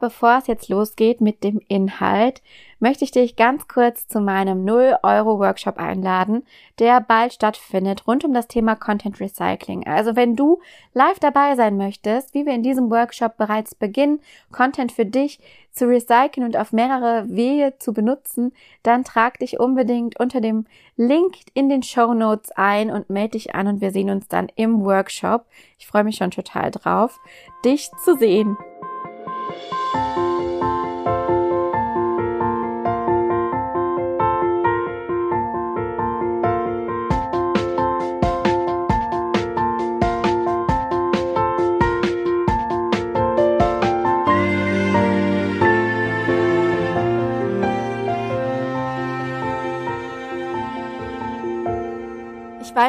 Bevor es jetzt losgeht mit dem Inhalt, möchte ich dich ganz kurz zu meinem 0-Euro-Workshop einladen, der bald stattfindet rund um das Thema Content Recycling. Also wenn du live dabei sein möchtest, wie wir in diesem Workshop bereits beginnen, Content für dich zu recyceln und auf mehrere Wege zu benutzen, dann trag dich unbedingt unter dem Link in den Show Notes ein und melde dich an und wir sehen uns dann im Workshop. Ich freue mich schon total drauf, dich zu sehen.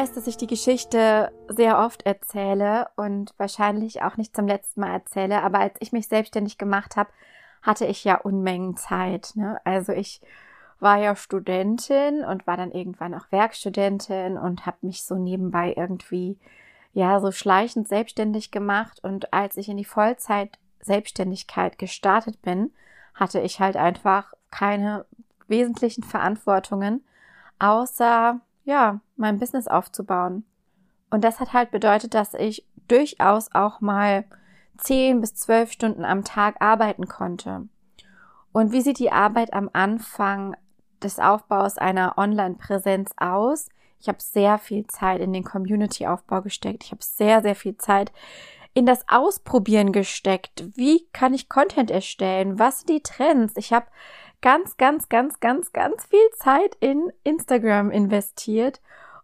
Weiß, dass ich die Geschichte sehr oft erzähle und wahrscheinlich auch nicht zum letzten Mal erzähle, aber als ich mich selbstständig gemacht habe, hatte ich ja Unmengen Zeit. Ne? Also ich war ja Studentin und war dann irgendwann auch Werkstudentin und habe mich so nebenbei irgendwie ja so schleichend selbstständig gemacht und als ich in die Vollzeit Selbstständigkeit gestartet bin, hatte ich halt einfach keine wesentlichen Verantwortungen außer ja, mein Business aufzubauen. Und das hat halt bedeutet, dass ich durchaus auch mal zehn bis zwölf Stunden am Tag arbeiten konnte. Und wie sieht die Arbeit am Anfang des Aufbaus einer Online-Präsenz aus? Ich habe sehr viel Zeit in den Community-Aufbau gesteckt. Ich habe sehr, sehr viel Zeit in das Ausprobieren gesteckt. Wie kann ich Content erstellen? Was sind die Trends? Ich habe ganz, ganz, ganz, ganz, ganz viel Zeit in Instagram investiert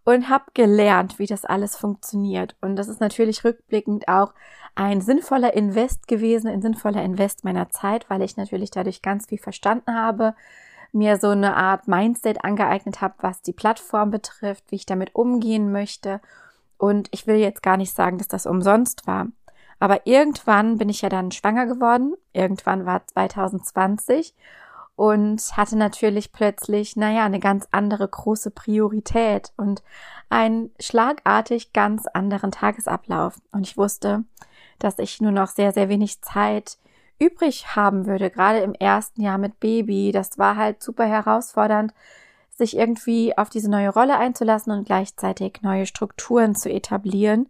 und habe gelernt, wie das alles funktioniert. Und das ist natürlich rückblickend auch ein sinnvoller Invest gewesen, ein sinnvoller Invest meiner Zeit, weil ich natürlich dadurch ganz viel verstanden habe, mir so eine Art Mindset angeeignet habe, was die Plattform betrifft, wie ich damit umgehen möchte. Und ich will jetzt gar nicht sagen, dass das umsonst war. Aber irgendwann bin ich ja dann schwanger geworden. Irgendwann war 2020 und hatte natürlich plötzlich, naja, eine ganz andere große Priorität und einen schlagartig ganz anderen Tagesablauf. Und ich wusste, dass ich nur noch sehr, sehr wenig Zeit übrig haben würde, gerade im ersten Jahr mit Baby. Das war halt super herausfordernd, sich irgendwie auf diese neue Rolle einzulassen und gleichzeitig neue Strukturen zu etablieren,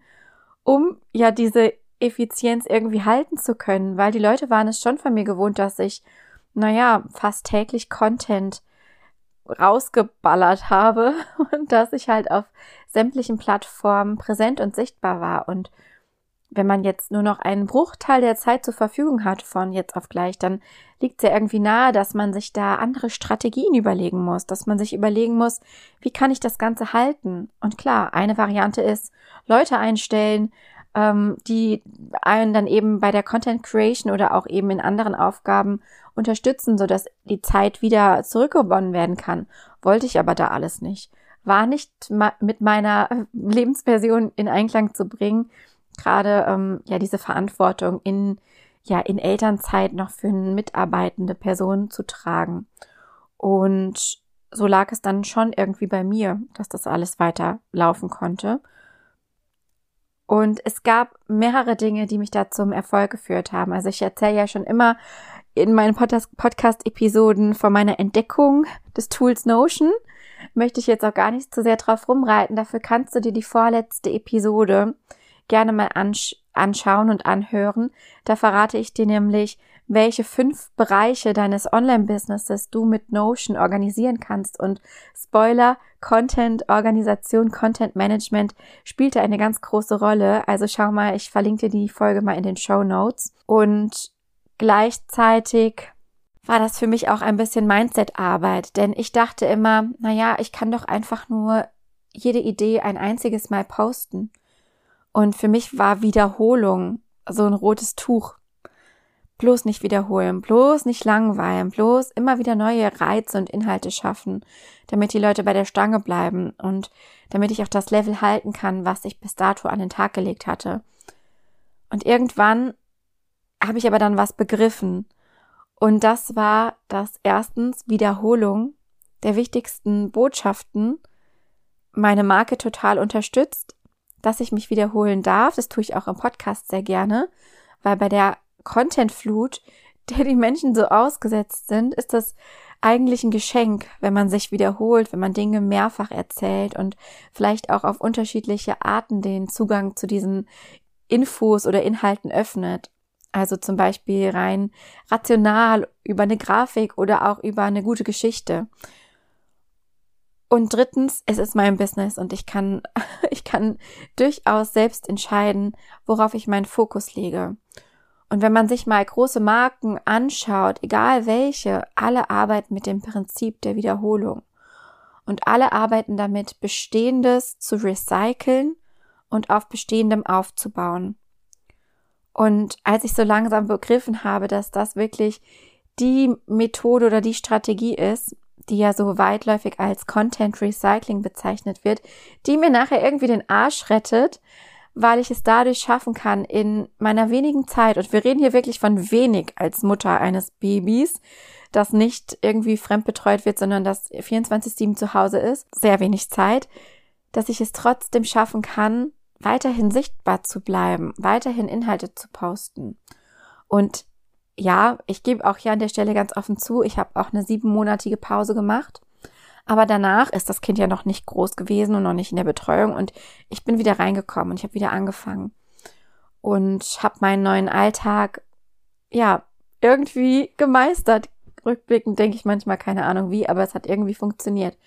um ja diese Effizienz irgendwie halten zu können, weil die Leute waren es schon von mir gewohnt, dass ich naja, fast täglich Content rausgeballert habe und dass ich halt auf sämtlichen Plattformen präsent und sichtbar war. Und wenn man jetzt nur noch einen Bruchteil der Zeit zur Verfügung hat von jetzt auf gleich, dann liegt es ja irgendwie nahe, dass man sich da andere Strategien überlegen muss, dass man sich überlegen muss, wie kann ich das Ganze halten? Und klar, eine Variante ist, Leute einstellen, ähm, die einen dann eben bei der Content Creation oder auch eben in anderen Aufgaben unterstützen, sodass die Zeit wieder zurückgewonnen werden kann. Wollte ich aber da alles nicht. War nicht mit meiner Lebensversion in Einklang zu bringen, gerade ähm, ja diese Verantwortung in ja in Elternzeit noch für eine mitarbeitende Person zu tragen. Und so lag es dann schon irgendwie bei mir, dass das alles weiter laufen konnte. Und es gab mehrere Dinge, die mich da zum Erfolg geführt haben. Also ich erzähle ja schon immer in meinen Podcast-Episoden von meiner Entdeckung des Tools Notion. Möchte ich jetzt auch gar nicht zu sehr drauf rumreiten. Dafür kannst du dir die vorletzte Episode gerne mal ansch anschauen und anhören. Da verrate ich dir nämlich, welche fünf Bereiche deines Online-Businesses du mit Notion organisieren kannst. Und Spoiler, Content, Organisation, Content Management spielte eine ganz große Rolle. Also schau mal, ich verlinke dir die Folge mal in den Show Notes. Und gleichzeitig war das für mich auch ein bisschen Mindset-Arbeit, denn ich dachte immer, na ja, ich kann doch einfach nur jede Idee ein einziges Mal posten. Und für mich war Wiederholung so ein rotes Tuch. Bloß nicht wiederholen, bloß nicht langweilen, bloß immer wieder neue Reize und Inhalte schaffen, damit die Leute bei der Stange bleiben und damit ich auch das Level halten kann, was ich bis dato an den Tag gelegt hatte. Und irgendwann habe ich aber dann was begriffen. Und das war, dass erstens Wiederholung der wichtigsten Botschaften meine Marke total unterstützt, dass ich mich wiederholen darf. Das tue ich auch im Podcast sehr gerne, weil bei der Contentflut, der die Menschen so ausgesetzt sind, ist das eigentlich ein Geschenk, wenn man sich wiederholt, wenn man Dinge mehrfach erzählt und vielleicht auch auf unterschiedliche Arten den Zugang zu diesen Infos oder Inhalten öffnet. Also zum Beispiel rein rational über eine Grafik oder auch über eine gute Geschichte. Und drittens, es ist mein Business und ich kann, ich kann durchaus selbst entscheiden, worauf ich meinen Fokus lege. Und wenn man sich mal große Marken anschaut, egal welche, alle arbeiten mit dem Prinzip der Wiederholung. Und alle arbeiten damit, Bestehendes zu recyceln und auf Bestehendem aufzubauen. Und als ich so langsam begriffen habe, dass das wirklich die Methode oder die Strategie ist, die ja so weitläufig als Content Recycling bezeichnet wird, die mir nachher irgendwie den Arsch rettet, weil ich es dadurch schaffen kann, in meiner wenigen Zeit, und wir reden hier wirklich von wenig als Mutter eines Babys, das nicht irgendwie fremdbetreut wird, sondern das 24-7 zu Hause ist, sehr wenig Zeit, dass ich es trotzdem schaffen kann, weiterhin sichtbar zu bleiben, weiterhin Inhalte zu posten. Und ja, ich gebe auch hier an der Stelle ganz offen zu, ich habe auch eine siebenmonatige Pause gemacht. Aber danach ist das Kind ja noch nicht groß gewesen und noch nicht in der Betreuung und ich bin wieder reingekommen und ich habe wieder angefangen und habe meinen neuen Alltag ja irgendwie gemeistert. Rückblickend denke ich manchmal keine Ahnung wie, aber es hat irgendwie funktioniert.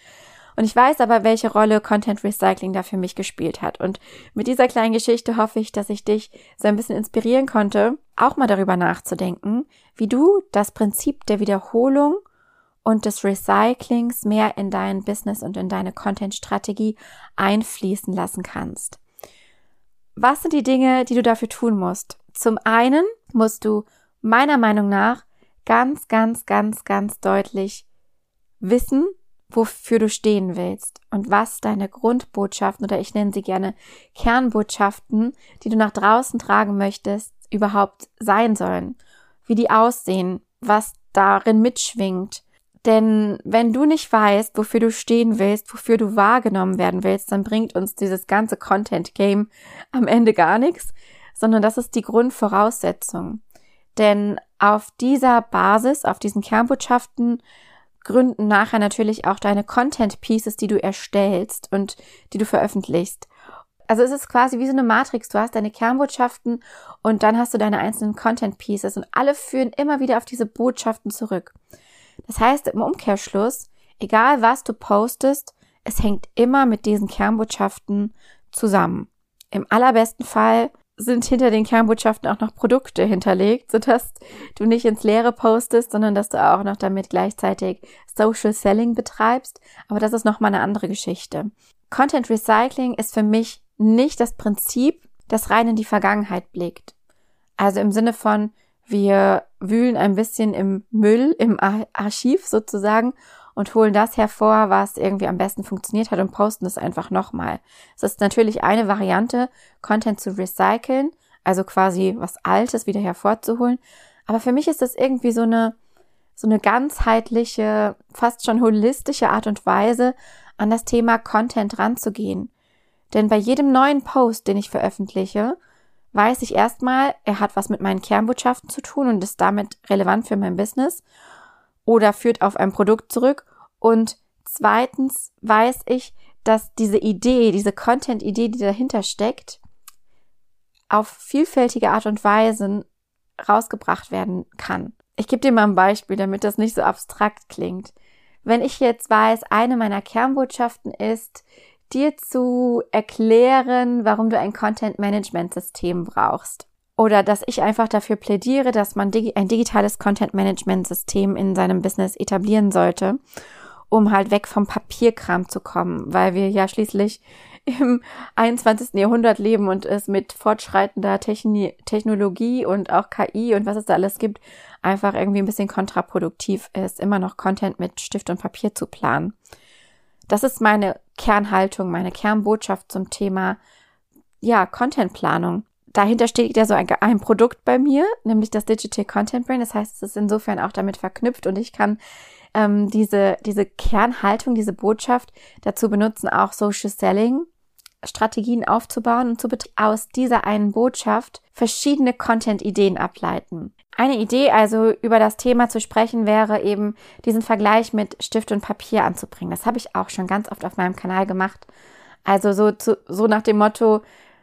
Und ich weiß aber, welche Rolle Content Recycling da für mich gespielt hat. Und mit dieser kleinen Geschichte hoffe ich, dass ich dich so ein bisschen inspirieren konnte, auch mal darüber nachzudenken, wie du das Prinzip der Wiederholung und des Recyclings mehr in dein Business und in deine Content-Strategie einfließen lassen kannst. Was sind die Dinge, die du dafür tun musst? Zum einen musst du meiner Meinung nach ganz, ganz, ganz, ganz deutlich wissen, wofür du stehen willst und was deine Grundbotschaften oder ich nenne sie gerne Kernbotschaften, die du nach draußen tragen möchtest, überhaupt sein sollen, wie die aussehen, was darin mitschwingt. Denn wenn du nicht weißt, wofür du stehen willst, wofür du wahrgenommen werden willst, dann bringt uns dieses ganze Content Game am Ende gar nichts, sondern das ist die Grundvoraussetzung. Denn auf dieser Basis, auf diesen Kernbotschaften gründen nachher natürlich auch deine Content Pieces, die du erstellst und die du veröffentlichst. Also es ist quasi wie so eine Matrix. Du hast deine Kernbotschaften und dann hast du deine einzelnen Content Pieces und alle führen immer wieder auf diese Botschaften zurück. Das heißt im Umkehrschluss, egal was du postest, es hängt immer mit diesen Kernbotschaften zusammen. Im allerbesten Fall sind hinter den Kernbotschaften auch noch Produkte hinterlegt, sodass du nicht ins Leere postest, sondern dass du auch noch damit gleichzeitig Social Selling betreibst. Aber das ist nochmal eine andere Geschichte. Content Recycling ist für mich nicht das Prinzip, das rein in die Vergangenheit blickt. Also im Sinne von, wir wühlen ein bisschen im Müll, im Archiv sozusagen und holen das hervor, was irgendwie am besten funktioniert hat und posten es einfach nochmal. Es ist natürlich eine Variante, Content zu recyceln, also quasi was Altes wieder hervorzuholen. Aber für mich ist das irgendwie so eine, so eine ganzheitliche, fast schon holistische Art und Weise, an das Thema Content ranzugehen. Denn bei jedem neuen Post, den ich veröffentliche, weiß ich erstmal, er hat was mit meinen Kernbotschaften zu tun und ist damit relevant für mein Business oder führt auf ein Produkt zurück und zweitens weiß ich, dass diese Idee, diese Content-Idee, die dahinter steckt, auf vielfältige Art und Weise rausgebracht werden kann. Ich gebe dir mal ein Beispiel, damit das nicht so abstrakt klingt. Wenn ich jetzt weiß, eine meiner Kernbotschaften ist, dir zu erklären, warum du ein Content-Management-System brauchst. Oder dass ich einfach dafür plädiere, dass man ein digitales Content-Management-System in seinem Business etablieren sollte um halt weg vom Papierkram zu kommen, weil wir ja schließlich im 21. Jahrhundert leben und es mit fortschreitender Techni Technologie und auch KI und was es da alles gibt, einfach irgendwie ein bisschen kontraproduktiv ist, immer noch Content mit Stift und Papier zu planen. Das ist meine Kernhaltung, meine Kernbotschaft zum Thema, ja, Contentplanung. Dahinter steht ja so ein, ein Produkt bei mir, nämlich das Digital Content Brain. Das heißt, es ist insofern auch damit verknüpft und ich kann ähm, diese, diese Kernhaltung, diese Botschaft dazu benutzen, auch Social Selling Strategien aufzubauen und zu aus dieser einen Botschaft verschiedene Content-Ideen ableiten. Eine Idee also über das Thema zu sprechen wäre eben diesen Vergleich mit Stift und Papier anzubringen. Das habe ich auch schon ganz oft auf meinem Kanal gemacht. Also so, zu, so nach dem Motto,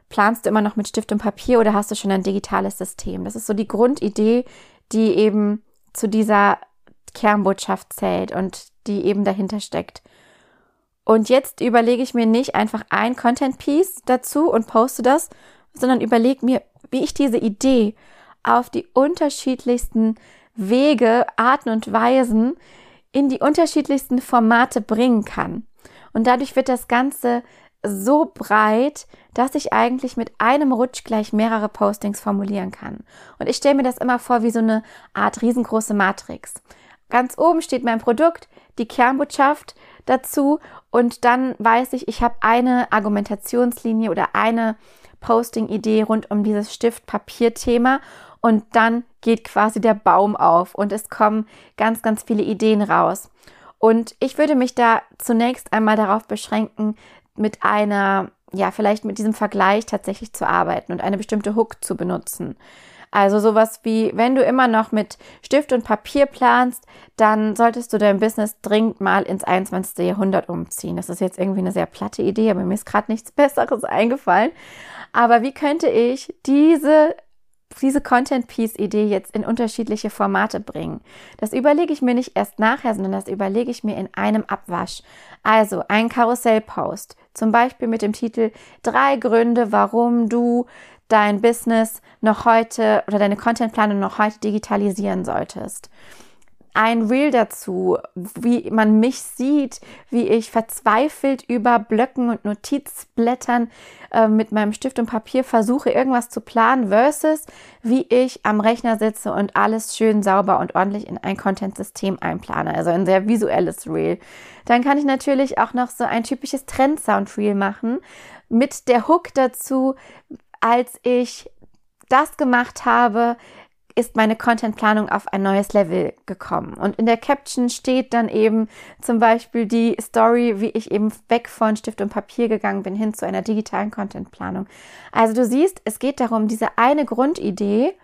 planst du immer noch mit Stift und Papier oder hast du schon ein digitales System? Das ist so die Grundidee, die eben zu dieser Kernbotschaft zählt und die eben dahinter steckt. Und jetzt überlege ich mir nicht einfach ein Content Piece dazu und poste das, sondern überlege mir, wie ich diese Idee auf die unterschiedlichsten Wege, Arten und Weisen in die unterschiedlichsten Formate bringen kann. Und dadurch wird das Ganze so breit, dass ich eigentlich mit einem Rutsch gleich mehrere Postings formulieren kann. Und ich stelle mir das immer vor wie so eine Art riesengroße Matrix. Ganz oben steht mein Produkt, die Kernbotschaft dazu und dann weiß ich, ich habe eine Argumentationslinie oder eine Posting-Idee rund um dieses Stift-Papier-Thema und dann geht quasi der Baum auf und es kommen ganz, ganz viele Ideen raus. Und ich würde mich da zunächst einmal darauf beschränken, mit einer, ja, vielleicht mit diesem Vergleich tatsächlich zu arbeiten und eine bestimmte Hook zu benutzen. Also sowas wie, wenn du immer noch mit Stift und Papier planst, dann solltest du dein Business dringend mal ins 21. Jahrhundert umziehen. Das ist jetzt irgendwie eine sehr platte Idee, aber mir ist gerade nichts Besseres eingefallen. Aber wie könnte ich diese diese Content Piece Idee jetzt in unterschiedliche Formate bringen. Das überlege ich mir nicht erst nachher, sondern das überlege ich mir in einem Abwasch. Also ein Karussellpost, zum Beispiel mit dem Titel drei Gründe, warum du dein Business noch heute oder deine Contentplanung noch heute digitalisieren solltest ein Reel dazu, wie man mich sieht, wie ich verzweifelt über Blöcken und Notizblättern äh, mit meinem Stift und Papier versuche, irgendwas zu planen, versus wie ich am Rechner sitze und alles schön sauber und ordentlich in ein Content-System einplane, also ein sehr visuelles Reel. Dann kann ich natürlich auch noch so ein typisches Trend-Sound-Reel machen mit der Hook dazu, als ich das gemacht habe, ist meine Contentplanung auf ein neues Level gekommen. Und in der Caption steht dann eben zum Beispiel die Story, wie ich eben weg von Stift und Papier gegangen bin hin zu einer digitalen Contentplanung. Also du siehst, es geht darum, diese eine Grundidee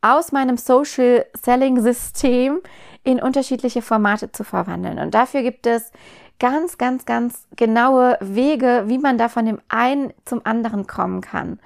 aus meinem Social Selling System in unterschiedliche Formate zu verwandeln. Und dafür gibt es ganz, ganz, ganz genaue Wege, wie man da von dem einen zum anderen kommen kann.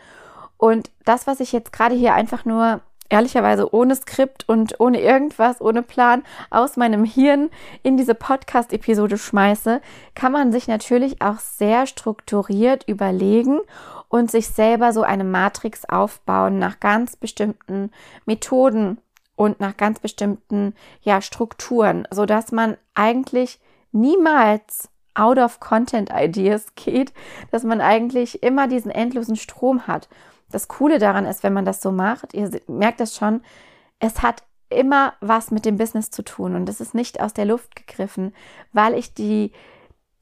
Und das, was ich jetzt gerade hier einfach nur ehrlicherweise ohne Skript und ohne irgendwas, ohne Plan aus meinem Hirn in diese Podcast-Episode schmeiße, kann man sich natürlich auch sehr strukturiert überlegen und sich selber so eine Matrix aufbauen nach ganz bestimmten Methoden und nach ganz bestimmten ja, Strukturen, so dass man eigentlich niemals out of content ideas geht, dass man eigentlich immer diesen endlosen Strom hat das Coole daran ist, wenn man das so macht, ihr merkt das schon, es hat immer was mit dem Business zu tun und es ist nicht aus der Luft gegriffen, weil ich die,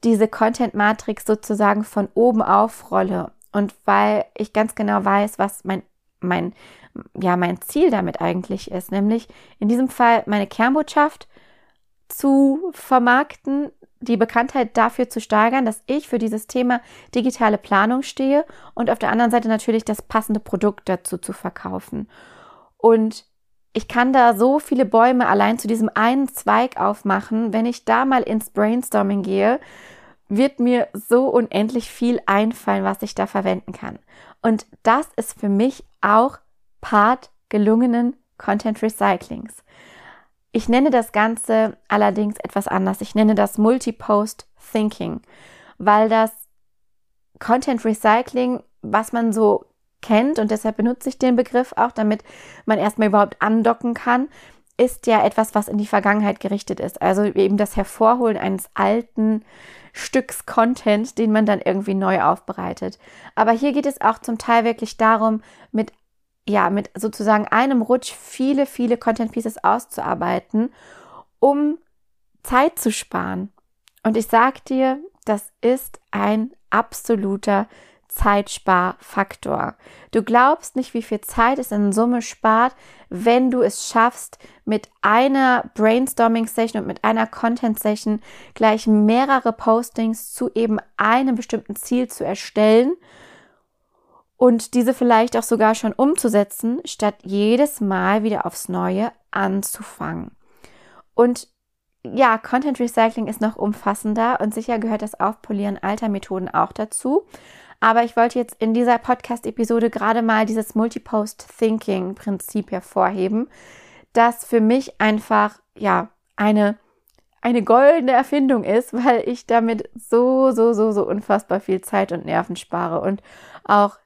diese Content-Matrix sozusagen von oben aufrolle und weil ich ganz genau weiß, was mein, mein, ja, mein Ziel damit eigentlich ist, nämlich in diesem Fall meine Kernbotschaft zu vermarkten, die Bekanntheit dafür zu steigern, dass ich für dieses Thema digitale Planung stehe und auf der anderen Seite natürlich das passende Produkt dazu zu verkaufen. Und ich kann da so viele Bäume allein zu diesem einen Zweig aufmachen. Wenn ich da mal ins Brainstorming gehe, wird mir so unendlich viel einfallen, was ich da verwenden kann. Und das ist für mich auch Part gelungenen Content Recyclings. Ich nenne das Ganze allerdings etwas anders. Ich nenne das Multipost Thinking, weil das Content Recycling, was man so kennt, und deshalb benutze ich den Begriff auch, damit man erstmal überhaupt andocken kann, ist ja etwas, was in die Vergangenheit gerichtet ist. Also eben das Hervorholen eines alten Stücks Content, den man dann irgendwie neu aufbereitet. Aber hier geht es auch zum Teil wirklich darum, mit ja, mit sozusagen einem Rutsch viele, viele Content Pieces auszuarbeiten, um Zeit zu sparen. Und ich sag dir, das ist ein absoluter Zeitsparfaktor. Du glaubst nicht, wie viel Zeit es in Summe spart, wenn du es schaffst, mit einer Brainstorming-Session und mit einer Content-Session gleich mehrere Postings zu eben einem bestimmten Ziel zu erstellen und diese vielleicht auch sogar schon umzusetzen, statt jedes Mal wieder aufs Neue anzufangen. Und ja, Content Recycling ist noch umfassender und sicher gehört das Aufpolieren alter Methoden auch dazu. Aber ich wollte jetzt in dieser Podcast-Episode gerade mal dieses Multipost-Thinking-Prinzip hervorheben, das für mich einfach, ja, eine, eine goldene Erfindung ist, weil ich damit so, so, so, so unfassbar viel Zeit und Nerven spare und auch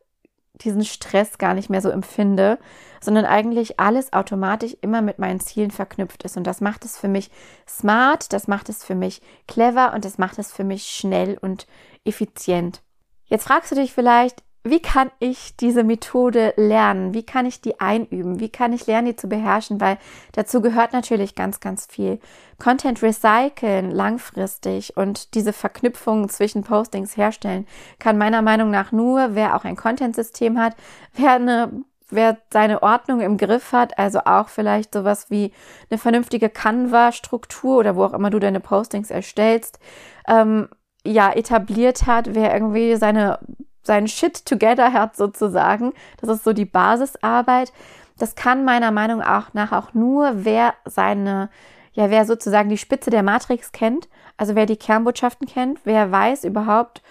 diesen Stress gar nicht mehr so empfinde, sondern eigentlich alles automatisch immer mit meinen Zielen verknüpft ist. Und das macht es für mich smart, das macht es für mich clever und das macht es für mich schnell und effizient. Jetzt fragst du dich vielleicht, wie kann ich diese Methode lernen? Wie kann ich die einüben? Wie kann ich lernen, die zu beherrschen? Weil dazu gehört natürlich ganz, ganz viel. Content recyceln langfristig und diese Verknüpfungen zwischen Postings herstellen kann meiner Meinung nach nur, wer auch ein Content-System hat, wer eine wer seine Ordnung im Griff hat, also auch vielleicht sowas wie eine vernünftige Canva-Struktur oder wo auch immer du deine Postings erstellst, ähm, ja etabliert hat, wer irgendwie seine sein Shit together hat sozusagen. Das ist so die Basisarbeit. Das kann meiner Meinung nach auch nur, wer seine, ja, wer sozusagen die Spitze der Matrix kennt, also wer die Kernbotschaften kennt, wer weiß überhaupt,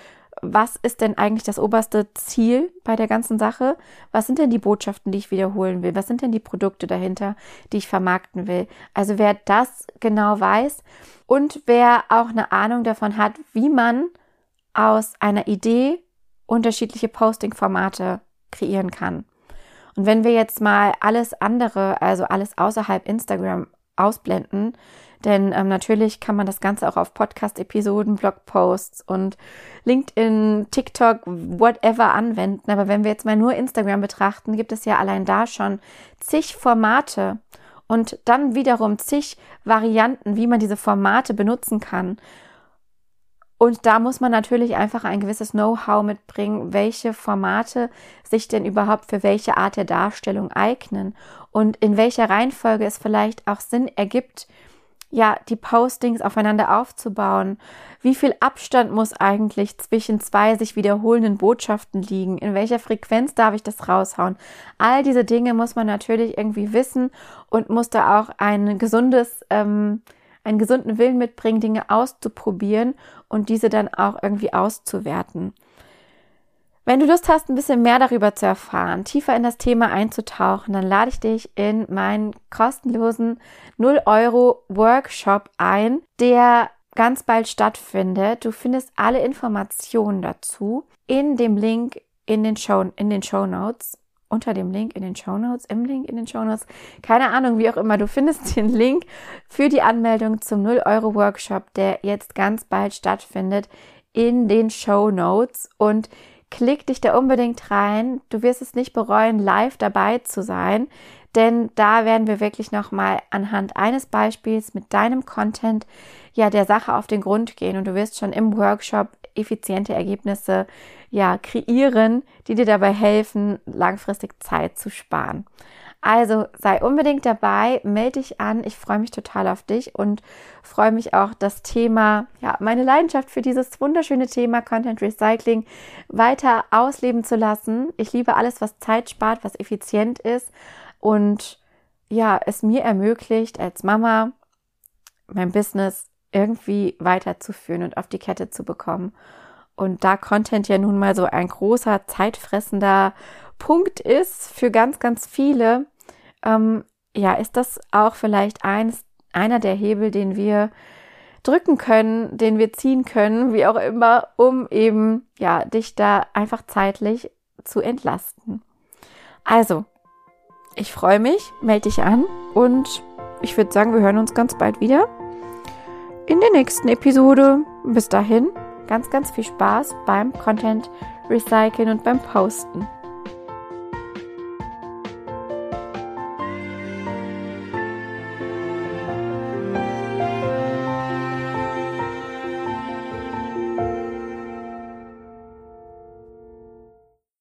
was ist denn eigentlich das oberste Ziel bei der ganzen Sache? Was sind denn die Botschaften, die ich wiederholen will? Was sind denn die Produkte dahinter, die ich vermarkten will? Also wer das genau weiß und wer auch eine Ahnung davon hat, wie man aus einer Idee unterschiedliche Posting-Formate kreieren kann. Und wenn wir jetzt mal alles andere, also alles außerhalb Instagram ausblenden, denn ähm, natürlich kann man das Ganze auch auf Podcast-Episoden, Blogposts und LinkedIn, TikTok, whatever anwenden. Aber wenn wir jetzt mal nur Instagram betrachten, gibt es ja allein da schon zig Formate und dann wiederum zig Varianten, wie man diese Formate benutzen kann. Und da muss man natürlich einfach ein gewisses Know-how mitbringen, welche Formate sich denn überhaupt für welche Art der Darstellung eignen und in welcher Reihenfolge es vielleicht auch Sinn ergibt, ja, die Postings aufeinander aufzubauen. Wie viel Abstand muss eigentlich zwischen zwei sich wiederholenden Botschaften liegen? In welcher Frequenz darf ich das raushauen? All diese Dinge muss man natürlich irgendwie wissen und muss da auch ein gesundes, ähm, einen gesunden Willen mitbringen, Dinge auszuprobieren und diese dann auch irgendwie auszuwerten. Wenn du Lust hast, ein bisschen mehr darüber zu erfahren, tiefer in das Thema einzutauchen, dann lade ich dich in meinen kostenlosen 0 Euro Workshop ein, der ganz bald stattfindet. Du findest alle Informationen dazu in dem Link in den Show, in den Show Notes unter dem Link in den Show Notes, im Link in den Show Notes, keine Ahnung, wie auch immer. Du findest den Link für die Anmeldung zum 0-Euro-Workshop, der jetzt ganz bald stattfindet, in den Show Notes und klick dich da unbedingt rein. Du wirst es nicht bereuen, live dabei zu sein, denn da werden wir wirklich nochmal anhand eines Beispiels mit deinem Content ja der Sache auf den Grund gehen und du wirst schon im Workshop effiziente Ergebnisse ja kreieren, die dir dabei helfen, langfristig Zeit zu sparen. Also sei unbedingt dabei, melde dich an. Ich freue mich total auf dich und freue mich auch, das Thema, ja, meine Leidenschaft für dieses wunderschöne Thema Content Recycling weiter ausleben zu lassen. Ich liebe alles, was Zeit spart, was effizient ist und ja, es mir ermöglicht, als Mama mein Business irgendwie weiterzuführen und auf die Kette zu bekommen. Und da Content ja nun mal so ein großer, zeitfressender Punkt ist für ganz, ganz viele, ähm, ja, ist das auch vielleicht eins, einer der Hebel, den wir drücken können, den wir ziehen können, wie auch immer, um eben, ja, dich da einfach zeitlich zu entlasten. Also, ich freue mich, melde dich an und ich würde sagen, wir hören uns ganz bald wieder in der nächsten Episode. Bis dahin, ganz, ganz viel Spaß beim Content Recyceln und beim Posten.